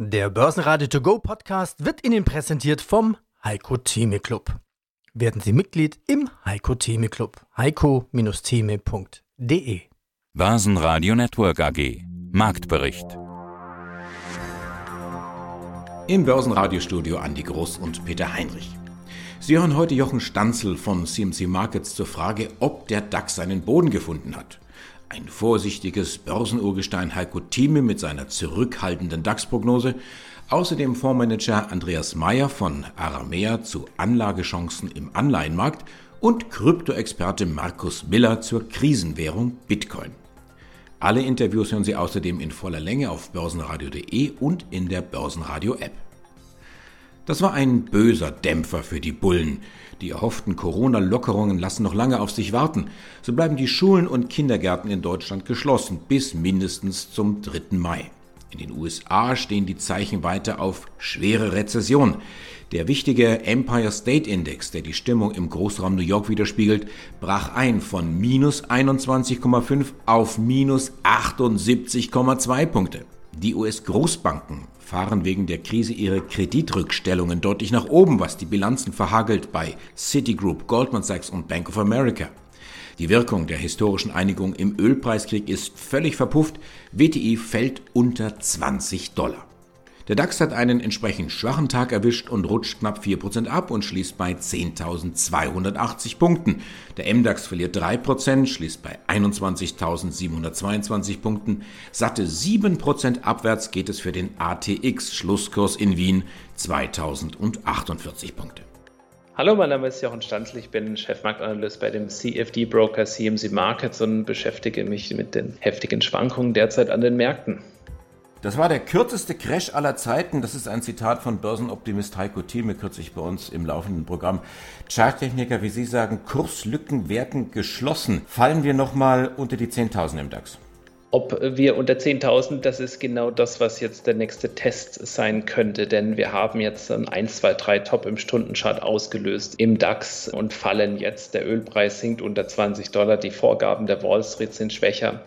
Der Börsenradio To Go Podcast wird Ihnen präsentiert vom Heiko Theme Club. Werden Sie Mitglied im Heiko Theme Club. heiko-theme.de Börsenradio Network AG Marktbericht Im Börsenradiostudio Andi Groß und Peter Heinrich. Sie hören heute Jochen Stanzel von CMC Markets zur Frage, ob der DAX seinen Boden gefunden hat. Ein vorsichtiges Börsenurgestein Heiko Thieme mit seiner zurückhaltenden DAX-Prognose. Außerdem Fondsmanager Andreas Meyer von Aramea zu Anlagechancen im Anleihenmarkt und Kryptoexperte Markus Miller zur Krisenwährung Bitcoin. Alle Interviews hören Sie außerdem in voller Länge auf börsenradio.de und in der Börsenradio-App. Das war ein böser Dämpfer für die Bullen. Die erhofften Corona-Lockerungen lassen noch lange auf sich warten. So bleiben die Schulen und Kindergärten in Deutschland geschlossen bis mindestens zum 3. Mai. In den USA stehen die Zeichen weiter auf schwere Rezession. Der wichtige Empire State Index, der die Stimmung im Großraum New York widerspiegelt, brach ein von minus 21,5 auf minus 78,2 Punkte. Die US-Großbanken fahren wegen der Krise ihre Kreditrückstellungen deutlich nach oben, was die Bilanzen verhagelt bei Citigroup, Goldman Sachs und Bank of America. Die Wirkung der historischen Einigung im Ölpreiskrieg ist völlig verpufft. WTI fällt unter 20 Dollar. Der DAX hat einen entsprechend schwachen Tag erwischt und rutscht knapp 4% ab und schließt bei 10.280 Punkten. Der MDAX verliert 3%, schließt bei 21.722 Punkten. Satte 7% abwärts geht es für den ATX, Schlusskurs in Wien 2.048 Punkte. Hallo, mein Name ist Jochen Stanzl, ich bin Chefmarktanalyst bei dem CFD-Broker CMC Markets und beschäftige mich mit den heftigen Schwankungen derzeit an den Märkten. Das war der kürzeste Crash aller Zeiten. Das ist ein Zitat von Börsenoptimist Heiko Thieme kürzlich bei uns im laufenden Programm. Charttechniker, wie Sie sagen, Kurslücken werden geschlossen. Fallen wir nochmal unter die 10.000 im DAX? Ob wir unter 10.000, das ist genau das, was jetzt der nächste Test sein könnte, denn wir haben jetzt ein 1, 2, 3 Top im Stundenchart ausgelöst im DAX und fallen jetzt. Der Ölpreis sinkt unter 20 Dollar, die Vorgaben der Wall Street sind schwächer.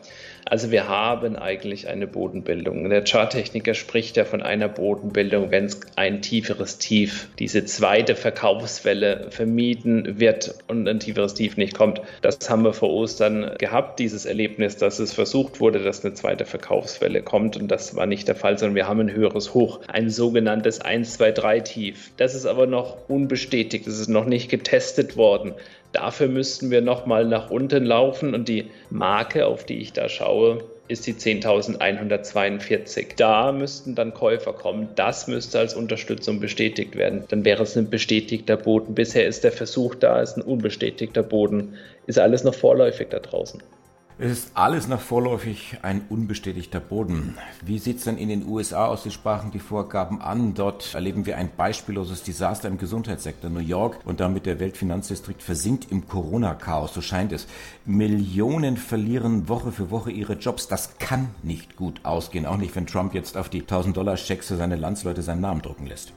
Also wir haben eigentlich eine Bodenbildung. Der Charttechniker spricht ja von einer Bodenbildung, wenn es ein tieferes Tief, diese zweite Verkaufswelle vermieden wird und ein tieferes Tief nicht kommt. Das haben wir vor Ostern gehabt, dieses Erlebnis, dass es versucht wurde, dass eine zweite Verkaufswelle kommt und das war nicht der Fall, sondern wir haben ein höheres Hoch, ein sogenanntes 1, 2, 3 Tief. Das ist aber noch unbestätigt, das ist noch nicht getestet worden. Dafür müssten wir nochmal nach unten laufen und die Marke, auf die ich da schaue, ist die 10.142. Da müssten dann Käufer kommen. Das müsste als Unterstützung bestätigt werden. Dann wäre es ein bestätigter Boden. Bisher ist der Versuch da, ist ein unbestätigter Boden. Ist alles noch vorläufig da draußen. Es ist alles noch vorläufig ein unbestätigter Boden. Wie sieht es denn in den USA aus? Sie sprachen die Vorgaben an. Dort erleben wir ein beispielloses Desaster im Gesundheitssektor. New York und damit der Weltfinanzdistrikt versinkt im Corona-Chaos, so scheint es. Millionen verlieren Woche für Woche ihre Jobs. Das kann nicht gut ausgehen, auch nicht, wenn Trump jetzt auf die 1000-Dollar-Schecks für seine Landsleute seinen Namen drucken lässt.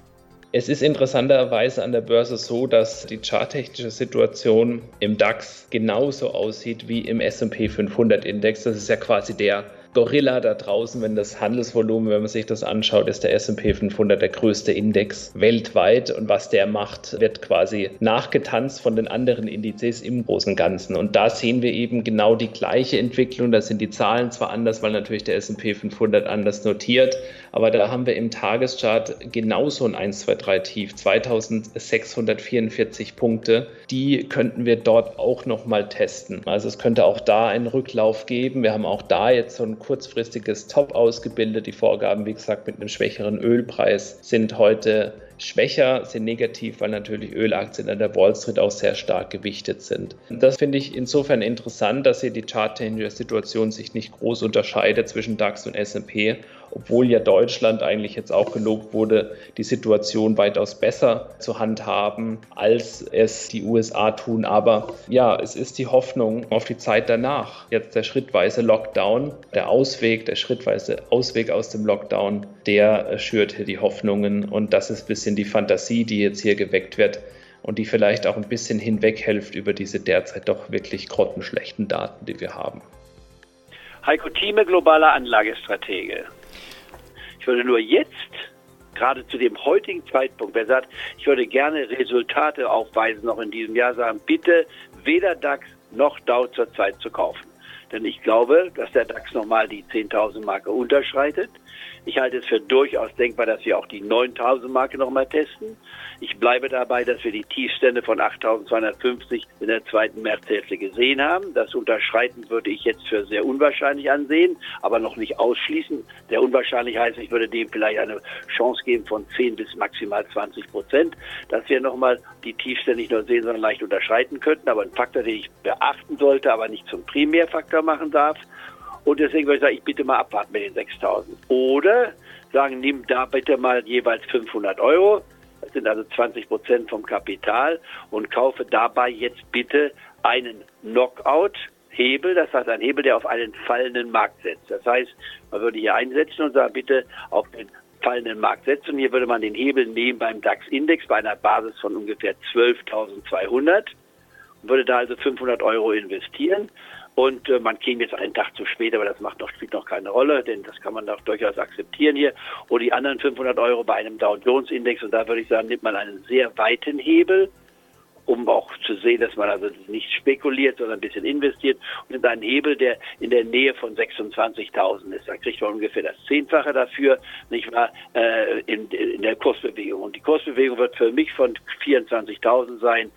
Es ist interessanterweise an der Börse so, dass die charttechnische Situation im DAX genauso aussieht wie im SP 500 Index. Das ist ja quasi der Gorilla da draußen, wenn das Handelsvolumen, wenn man sich das anschaut, ist der S&P 500 der größte Index weltweit und was der macht, wird quasi nachgetanzt von den anderen Indizes im großen und Ganzen. Und da sehen wir eben genau die gleiche Entwicklung. Da sind die Zahlen zwar anders, weil natürlich der S&P 500 anders notiert, aber da haben wir im Tageschart genauso ein 1, 2, 3 Tief, 2644 Punkte. Die könnten wir dort auch nochmal testen. Also es könnte auch da einen Rücklauf geben. Wir haben auch da jetzt so ein kurzfristiges Top ausgebildet. Die Vorgaben, wie gesagt, mit einem schwächeren Ölpreis sind heute schwächer, sind negativ, weil natürlich Ölaktien an der Wall Street auch sehr stark gewichtet sind. Das finde ich insofern interessant, dass hier die charttechnische Situation sich nicht groß unterscheidet zwischen DAX und S&P obwohl ja Deutschland eigentlich jetzt auch gelobt wurde, die Situation weitaus besser zu handhaben, als es die USA tun. Aber ja, es ist die Hoffnung auf die Zeit danach. Jetzt der schrittweise Lockdown, der Ausweg, der schrittweise Ausweg aus dem Lockdown, der schürt hier die Hoffnungen. Und das ist ein bisschen die Fantasie, die jetzt hier geweckt wird und die vielleicht auch ein bisschen hinweghilft über diese derzeit doch wirklich grottenschlechten Daten, die wir haben. Heiko Thieme, globaler Anlagestratege. Ich würde nur jetzt, gerade zu dem heutigen Zeitpunkt, wer sagt, ich würde gerne Resultate aufweisen, noch in diesem Jahr sagen, bitte weder DAX noch Dow zurzeit zu kaufen. Denn ich glaube, dass der DAX nochmal die 10.000 Marke unterschreitet. Ich halte es für durchaus denkbar, dass wir auch die 9000 Marke nochmal testen. Ich bleibe dabei, dass wir die Tiefstände von 8250 in der zweiten Märzhälfte gesehen haben. Das Unterschreiten würde ich jetzt für sehr unwahrscheinlich ansehen, aber noch nicht ausschließen. Der unwahrscheinlich heißt, ich würde dem vielleicht eine Chance geben von 10 bis maximal 20 Prozent, dass wir nochmal die Tiefstände nicht nur sehen, sondern leicht unterschreiten könnten. Aber ein Faktor, den ich beachten sollte, aber nicht zum Primärfaktor machen darf. Und deswegen würde ich sagen, ich bitte mal abwarten mit den 6000. Oder sagen, nimm da bitte mal jeweils 500 Euro. Das sind also 20 Prozent vom Kapital und kaufe dabei jetzt bitte einen Knockout. Hebel, das heißt ein Hebel, der auf einen fallenden Markt setzt. Das heißt, man würde hier einsetzen und sagen, bitte auf den fallenden Markt setzen. Hier würde man den Hebel nehmen beim DAX-Index bei einer Basis von ungefähr 12.200 und würde da also 500 Euro investieren und äh, man käme jetzt einen Tag zu spät, aber das macht noch, spielt noch keine Rolle, denn das kann man doch durchaus akzeptieren hier. Und die anderen 500 Euro bei einem Dow Jones Index, und da würde ich sagen, nimmt man einen sehr weiten Hebel, um auch zu sehen, dass man also nicht spekuliert, sondern ein bisschen investiert und nimmt einen Hebel, der in der Nähe von 26.000 ist. Da kriegt man ungefähr das Zehnfache dafür, nicht wahr, äh, in, in der Kursbewegung. Und die Kursbewegung wird für mich von 24.000 sein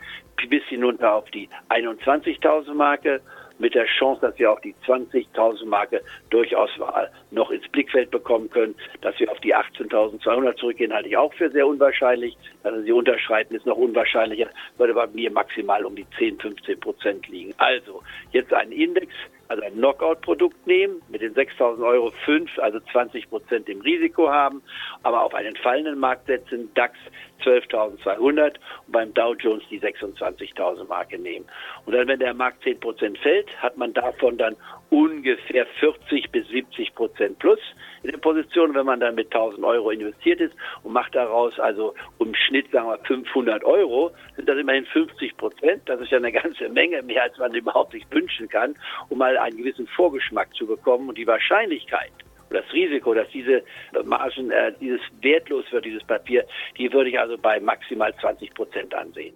bis hinunter auf die 21.000 Marke mit der Chance, dass wir auch die 20.000 Marke durchaus mal noch ins Blickfeld bekommen können. Dass wir auf die 18.200 zurückgehen, halte ich auch für sehr unwahrscheinlich. Dass sie unterschreiten, ist noch unwahrscheinlicher, würde bei mir maximal um die 10, 15 Prozent liegen. Also jetzt ein Index, also ein Knockout-Produkt nehmen, mit den 6.000 Euro 5, also 20 Prozent im Risiko haben, aber auf einen fallenden Markt setzen, DAX 12.200 und beim Dow Jones die 26.000 Marke nehmen. Und dann, wenn der Markt 10 Prozent fällt, hat man davon dann ungefähr 40 bis 70 Prozent plus in der Position, wenn man dann mit 1000 Euro investiert ist und macht daraus also im Schnitt, sagen wir 500 Euro, sind das immerhin 50 Prozent. Das ist ja eine ganze Menge, mehr als man überhaupt sich wünschen kann, um mal einen gewissen Vorgeschmack zu bekommen und die Wahrscheinlichkeit das Risiko, dass diese Margen, äh, dieses wertlos wird, dieses Papier, die würde ich also bei maximal 20 Prozent ansehen.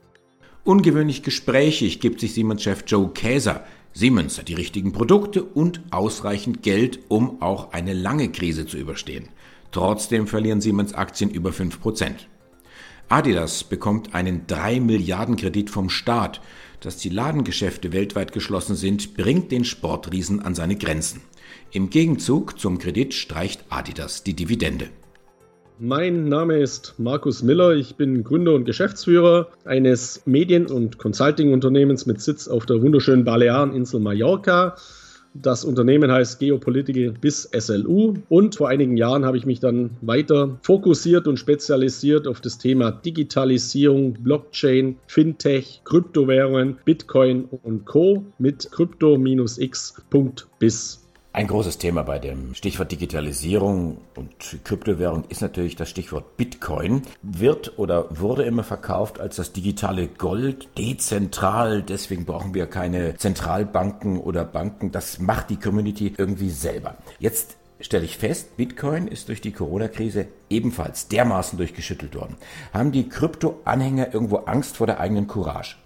Ungewöhnlich gesprächig gibt sich Siemens-Chef Joe Käser. Siemens hat die richtigen Produkte und ausreichend Geld, um auch eine lange Krise zu überstehen. Trotzdem verlieren Siemens Aktien über 5%. Adidas bekommt einen 3 Milliarden Kredit vom Staat. Dass die Ladengeschäfte weltweit geschlossen sind, bringt den Sportriesen an seine Grenzen. Im Gegenzug zum Kredit streicht Adidas die Dividende. Mein Name ist Markus Miller. Ich bin Gründer und Geschäftsführer eines Medien- und Consulting-Unternehmens mit Sitz auf der wunderschönen Baleareninsel Mallorca. Das Unternehmen heißt Geopolitical bis SLU und vor einigen Jahren habe ich mich dann weiter fokussiert und spezialisiert auf das Thema Digitalisierung, Blockchain, Fintech, Kryptowährungen, Bitcoin und Co. mit crypto-x.biz. Ein großes Thema bei dem Stichwort Digitalisierung und Kryptowährung ist natürlich das Stichwort Bitcoin. Wird oder wurde immer verkauft als das digitale Gold, dezentral. Deswegen brauchen wir keine Zentralbanken oder Banken. Das macht die Community irgendwie selber. Jetzt stelle ich fest, Bitcoin ist durch die Corona-Krise ebenfalls dermaßen durchgeschüttelt worden. Haben die Krypto-Anhänger irgendwo Angst vor der eigenen Courage?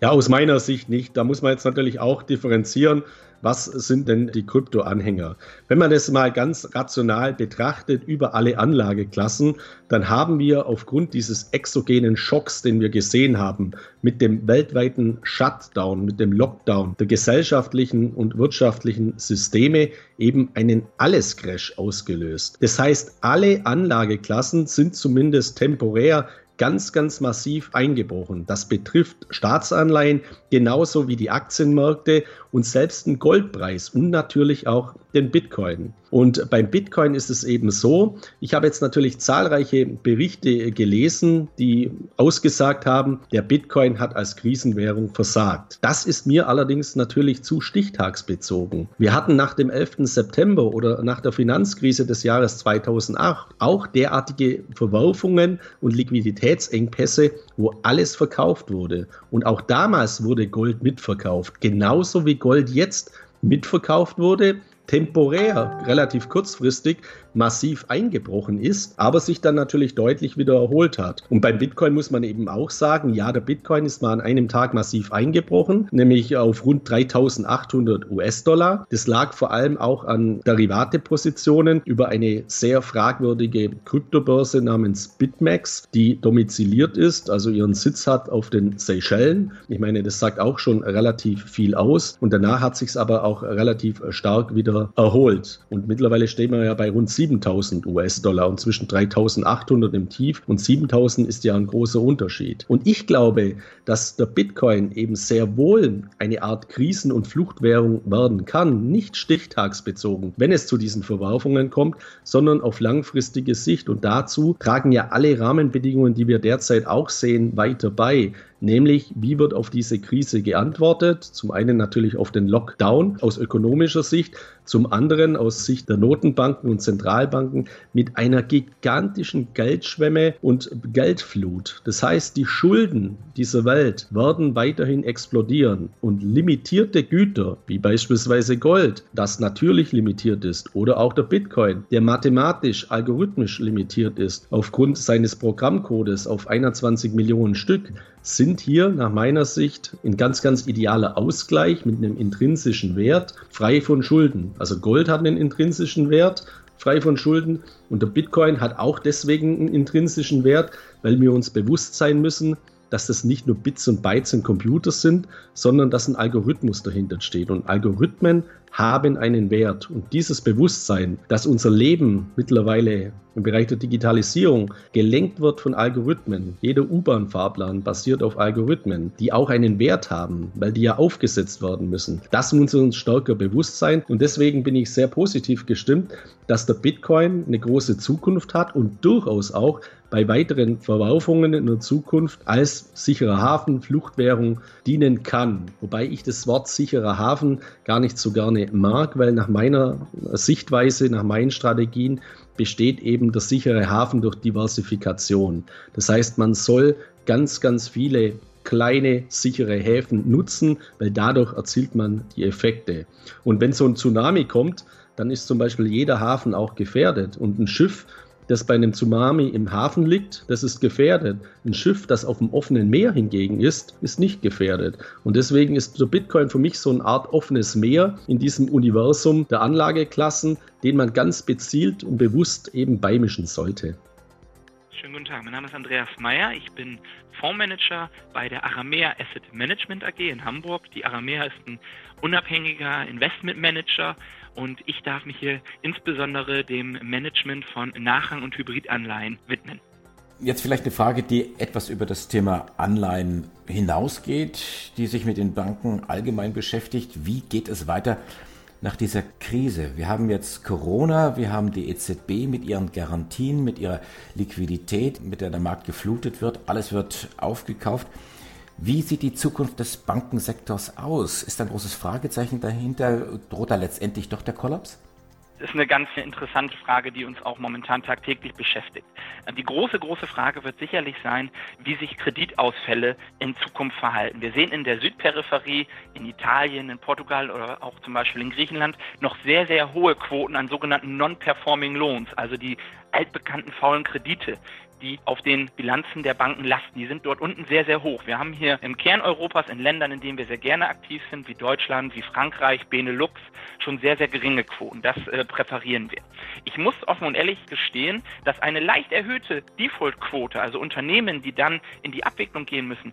Ja, aus meiner Sicht nicht. Da muss man jetzt natürlich auch differenzieren was sind denn die Krypto-Anhänger? Wenn man das mal ganz rational betrachtet über alle Anlageklassen, dann haben wir aufgrund dieses exogenen Schocks, den wir gesehen haben, mit dem weltweiten Shutdown, mit dem Lockdown der gesellschaftlichen und wirtschaftlichen Systeme eben einen Alles-Crash ausgelöst. Das heißt, alle Anlageklassen sind zumindest temporär ganz, ganz massiv eingebrochen. Das betrifft Staatsanleihen genauso wie die Aktienmärkte und selbst den Goldpreis und natürlich auch den Bitcoin. Und beim Bitcoin ist es eben so, ich habe jetzt natürlich zahlreiche Berichte gelesen, die ausgesagt haben, der Bitcoin hat als Krisenwährung versagt. Das ist mir allerdings natürlich zu stichtagsbezogen. Wir hatten nach dem 11. September oder nach der Finanzkrise des Jahres 2008 auch derartige Verwerfungen und Liquiditätsengpässe, wo alles verkauft wurde. Und auch damals wurde Gold mitverkauft, genauso wie Gold jetzt mitverkauft wurde temporär, relativ kurzfristig massiv eingebrochen ist, aber sich dann natürlich deutlich wieder erholt hat. Und beim Bitcoin muss man eben auch sagen, ja, der Bitcoin ist mal an einem Tag massiv eingebrochen, nämlich auf rund 3800 US-Dollar. Das lag vor allem auch an Derivatepositionen über eine sehr fragwürdige Kryptobörse namens BitMEX, die domiziliert ist, also ihren Sitz hat auf den Seychellen. Ich meine, das sagt auch schon relativ viel aus. Und danach hat sich es aber auch relativ stark wieder erholt. Und mittlerweile stehen wir ja bei rund 7000 US-Dollar und zwischen 3800 im Tief und 7000 ist ja ein großer Unterschied. Und ich glaube, dass der Bitcoin eben sehr wohl eine Art Krisen- und Fluchtwährung werden kann, nicht stichtagsbezogen, wenn es zu diesen Verwerfungen kommt, sondern auf langfristige Sicht. Und dazu tragen ja alle Rahmenbedingungen, die wir derzeit auch sehen, weiter bei nämlich wie wird auf diese Krise geantwortet? Zum einen natürlich auf den Lockdown aus ökonomischer Sicht, zum anderen aus Sicht der Notenbanken und Zentralbanken mit einer gigantischen Geldschwemme und Geldflut. Das heißt, die Schulden dieser Welt werden weiterhin explodieren und limitierte Güter, wie beispielsweise Gold, das natürlich limitiert ist, oder auch der Bitcoin, der mathematisch, algorithmisch limitiert ist, aufgrund seines Programmcodes auf 21 Millionen Stück, sind hier nach meiner Sicht ein ganz, ganz idealer Ausgleich mit einem intrinsischen Wert, frei von Schulden. Also Gold hat einen intrinsischen Wert, frei von Schulden. Und der Bitcoin hat auch deswegen einen intrinsischen Wert, weil wir uns bewusst sein müssen, dass das nicht nur Bits und Bytes und Computers sind, sondern dass ein Algorithmus dahinter steht. Und Algorithmen haben einen Wert. Und dieses Bewusstsein, dass unser Leben mittlerweile im Bereich der Digitalisierung gelenkt wird von Algorithmen. Jeder U-Bahn-Fahrplan basiert auf Algorithmen, die auch einen Wert haben, weil die ja aufgesetzt werden müssen. Das muss uns stärker bewusst sein. Und deswegen bin ich sehr positiv gestimmt, dass der Bitcoin eine große Zukunft hat und durchaus auch bei weiteren Verwerfungen in der Zukunft als sicherer Hafen, Fluchtwährung dienen kann. Wobei ich das Wort sicherer Hafen gar nicht so gerne mag, weil nach meiner Sichtweise, nach meinen Strategien besteht eben der sichere Hafen durch Diversifikation. Das heißt, man soll ganz, ganz viele kleine, sichere Häfen nutzen, weil dadurch erzielt man die Effekte. Und wenn so ein Tsunami kommt, dann ist zum Beispiel jeder Hafen auch gefährdet. Und ein Schiff, das bei einem Tsunami im Hafen liegt, das ist gefährdet. Ein Schiff, das auf dem offenen Meer hingegen ist, ist nicht gefährdet. Und deswegen ist der Bitcoin für mich so eine Art offenes Meer in diesem Universum der Anlageklassen, den man ganz gezielt und bewusst eben beimischen sollte. Tag, mein Name ist Andreas Meyer. Ich bin Fondsmanager bei der Aramea Asset Management AG in Hamburg. Die Aramea ist ein unabhängiger Investmentmanager und ich darf mich hier insbesondere dem Management von Nachrang- und Hybridanleihen widmen. Jetzt vielleicht eine Frage, die etwas über das Thema Anleihen hinausgeht, die sich mit den Banken allgemein beschäftigt. Wie geht es weiter nach dieser Krise? Wir haben jetzt Corona, wir haben die EZB mit ihren Garantien, mit ihrer Liquidität, mit der der Markt geflutet wird. Alles wird aufgekauft. Wie sieht die Zukunft des Bankensektors aus? Ist ein großes Fragezeichen dahinter? Droht da letztendlich doch der Kollaps? Ist eine ganz interessante Frage, die uns auch momentan tagtäglich beschäftigt. Die große, große Frage wird sicherlich sein, wie sich Kreditausfälle in Zukunft verhalten. Wir sehen in der Südperipherie, in Italien, in Portugal oder auch zum Beispiel in Griechenland noch sehr, sehr hohe Quoten an sogenannten Non-Performing Loans, also die altbekannten faulen Kredite, die auf den Bilanzen der Banken lasten. Die sind dort unten sehr, sehr hoch. Wir haben hier im Kern Europas, in Ländern, in denen wir sehr gerne aktiv sind, wie Deutschland, wie Frankreich, Benelux, schon sehr, sehr geringe Quoten. Das äh, präferieren wir. Ich muss offen und ehrlich gestehen, dass eine leicht erhöhte Default-Quote, also Unternehmen, die dann in die Abwicklung gehen müssen,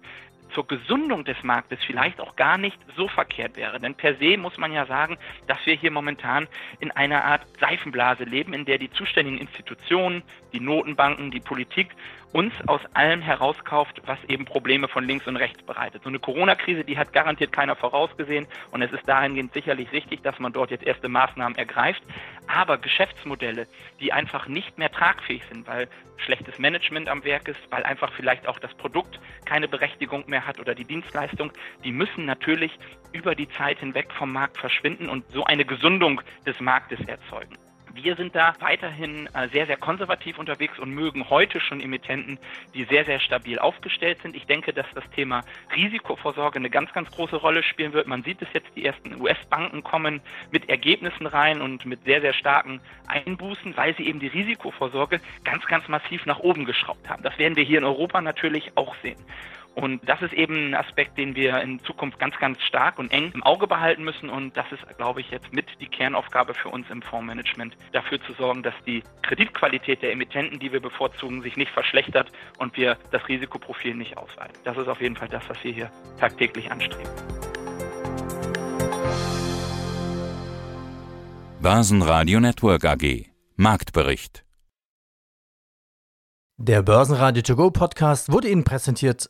zur Gesundung des Marktes vielleicht auch gar nicht so verkehrt wäre. Denn per se muss man ja sagen, dass wir hier momentan in einer Art Seifenblase leben, in der die zuständigen Institutionen, die Notenbanken, die Politik uns aus allem herauskauft, was eben Probleme von links und rechts bereitet. So eine Corona-Krise, die hat garantiert keiner vorausgesehen und es ist dahingehend sicherlich richtig, dass man dort jetzt erste Maßnahmen ergreift. Aber Geschäftsmodelle, die einfach nicht mehr tragfähig sind, weil schlechtes Management am Werk ist, weil einfach vielleicht auch das Produkt keine Berechtigung mehr hat oder die Dienstleistung, die müssen natürlich über die Zeit hinweg vom Markt verschwinden und so eine Gesundung des Marktes erzeugen. Wir sind da weiterhin äh, sehr, sehr konservativ unterwegs und mögen heute schon Emittenten, die sehr, sehr stabil aufgestellt sind. Ich denke, dass das Thema Risikovorsorge eine ganz, ganz große Rolle spielen wird. Man sieht es jetzt, die ersten US-Banken kommen mit Ergebnissen rein und mit sehr, sehr starken Einbußen, weil sie eben die Risikovorsorge ganz, ganz massiv nach oben geschraubt haben. Das werden wir hier in Europa natürlich auch sehen. Und das ist eben ein Aspekt, den wir in Zukunft ganz, ganz stark und eng im Auge behalten müssen. Und das ist, glaube ich, jetzt mit die Kernaufgabe für uns im Fondsmanagement, dafür zu sorgen, dass die Kreditqualität der Emittenten, die wir bevorzugen, sich nicht verschlechtert und wir das Risikoprofil nicht ausweiten. Das ist auf jeden Fall das, was wir hier tagtäglich anstreben. Börsenradio Network AG Marktbericht Der Börsenradio To Go Podcast wurde Ihnen präsentiert